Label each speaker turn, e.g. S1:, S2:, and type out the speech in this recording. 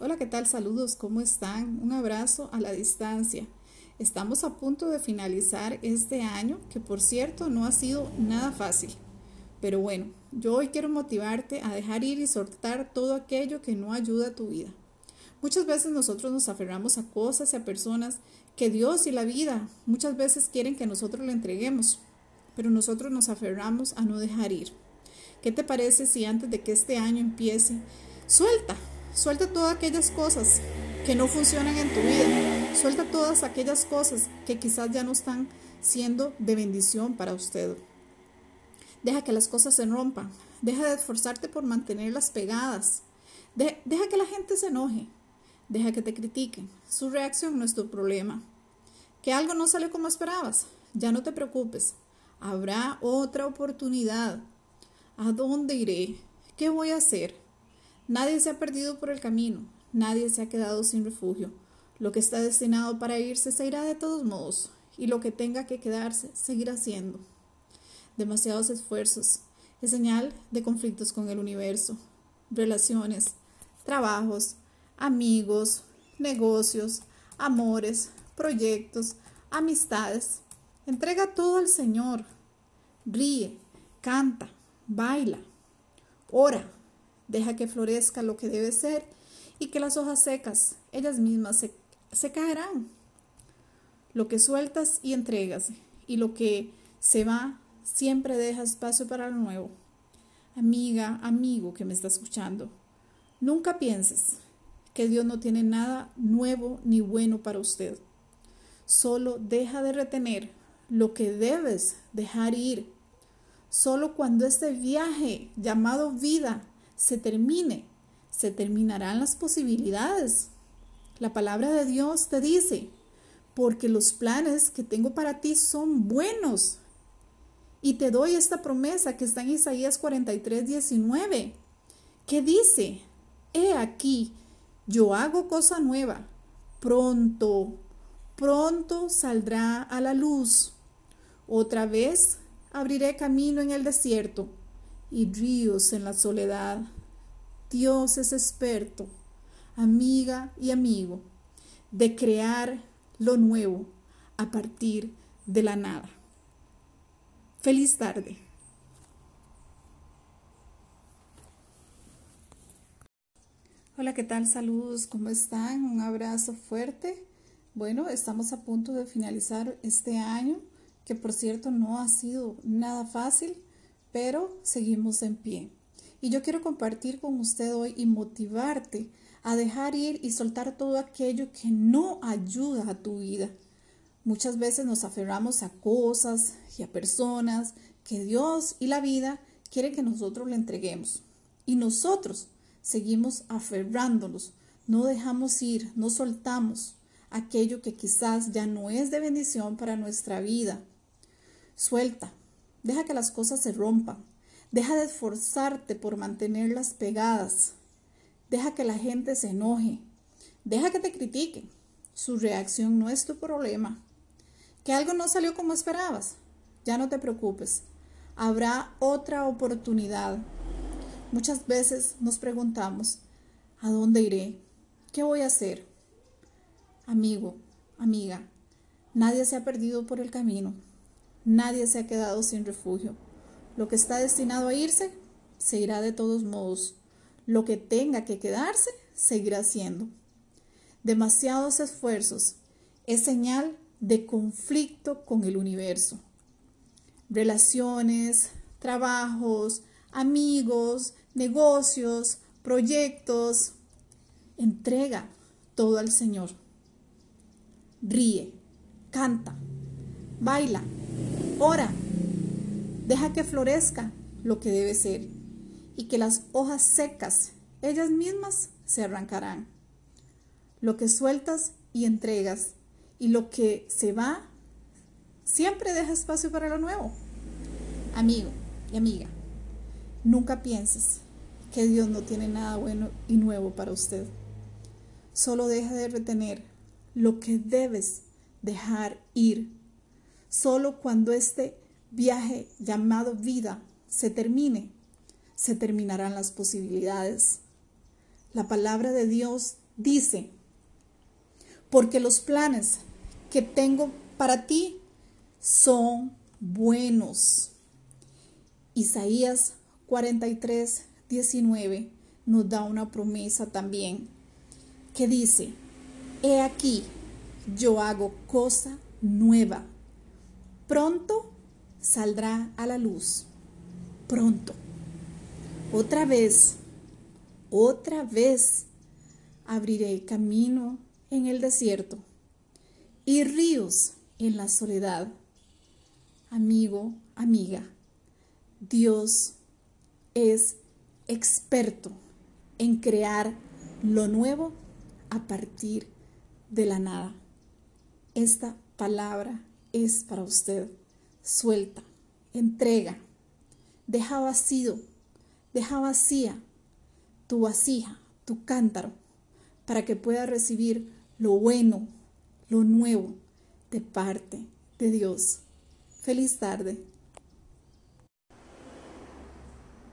S1: Hola, ¿qué tal? Saludos, ¿cómo están? Un abrazo a la distancia. Estamos a punto de finalizar este año, que por cierto no ha sido nada fácil. Pero bueno, yo hoy quiero motivarte a dejar ir y soltar todo aquello que no ayuda a tu vida. Muchas veces nosotros nos aferramos a cosas y a personas que Dios y la vida muchas veces quieren que nosotros le entreguemos, pero nosotros nos aferramos a no dejar ir. ¿Qué te parece si antes de que este año empiece, suelta, suelta todas aquellas cosas que no funcionan en tu vida, suelta todas aquellas cosas que quizás ya no están siendo de bendición para usted. Deja que las cosas se rompan, deja de esforzarte por mantenerlas pegadas, deja que la gente se enoje, deja que te critiquen. Su reacción no es tu problema. Que algo no sale como esperabas, ya no te preocupes, habrá otra oportunidad. ¿A dónde iré? ¿Qué voy a hacer? Nadie se ha perdido por el camino, nadie se ha quedado sin refugio. Lo que está destinado para irse se irá de todos modos, y lo que tenga que quedarse seguirá siendo. Demasiados esfuerzos es señal de conflictos con el universo, relaciones, trabajos, amigos, negocios, amores, proyectos, amistades. Entrega todo al Señor. Ríe, canta, baila, ora, deja que florezca lo que debe ser y que las hojas secas, ellas mismas se, se caerán. Lo que sueltas y entregas y lo que se va siempre deja espacio para lo nuevo. Amiga, amigo que me está escuchando, nunca pienses que Dios no tiene nada nuevo ni bueno para usted. Solo deja de retener lo que debes dejar ir Solo cuando este viaje llamado vida se termine, se terminarán las posibilidades. La palabra de Dios te dice, porque los planes que tengo para ti son buenos. Y te doy esta promesa que está en Isaías 43, 19, que dice, he aquí, yo hago cosa nueva, pronto, pronto saldrá a la luz. Otra vez Abriré camino en el desierto y ríos en la soledad. Dios es experto, amiga y amigo, de crear lo nuevo a partir de la nada. Feliz tarde. Hola, ¿qué tal? Saludos, ¿cómo están? Un abrazo fuerte. Bueno, estamos a punto de finalizar este año que por cierto no ha sido nada fácil, pero seguimos en pie. Y yo quiero compartir con usted hoy y motivarte a dejar ir y soltar todo aquello que no ayuda a tu vida. Muchas veces nos aferramos a cosas y a personas que Dios y la vida quieren que nosotros le entreguemos. Y nosotros seguimos aferrándonos, no dejamos ir, no soltamos aquello que quizás ya no es de bendición para nuestra vida. Suelta, deja que las cosas se rompan, deja de esforzarte por mantenerlas pegadas, deja que la gente se enoje, deja que te critiquen. Su reacción no es tu problema. Que algo no salió como esperabas, ya no te preocupes, habrá otra oportunidad. Muchas veces nos preguntamos, ¿a dónde iré? ¿Qué voy a hacer? Amigo, amiga, nadie se ha perdido por el camino. Nadie se ha quedado sin refugio. Lo que está destinado a irse, se irá de todos modos. Lo que tenga que quedarse, seguirá siendo. Demasiados esfuerzos es señal de conflicto con el universo. Relaciones, trabajos, amigos, negocios, proyectos. Entrega todo al Señor. Ríe, canta, baila Ora, deja que florezca lo que debe ser y que las hojas secas, ellas mismas, se arrancarán. Lo que sueltas y entregas y lo que se va, siempre deja espacio para lo nuevo. Amigo y amiga, nunca pienses que Dios no tiene nada bueno y nuevo para usted. Solo deja de retener lo que debes dejar ir Solo cuando este viaje llamado vida se termine, se terminarán las posibilidades. La palabra de Dios dice, porque los planes que tengo para ti son buenos. Isaías 43, 19 nos da una promesa también que dice, he aquí, yo hago cosa nueva. Pronto saldrá a la luz. Pronto. Otra vez, otra vez abriré camino en el desierto y ríos en la soledad. Amigo, amiga, Dios es experto en crear lo nuevo a partir de la nada. Esta palabra es para usted. Suelta, entrega, deja vacío, deja vacía tu vasija, tu cántaro, para que pueda recibir lo bueno, lo nuevo de parte de Dios. Feliz tarde.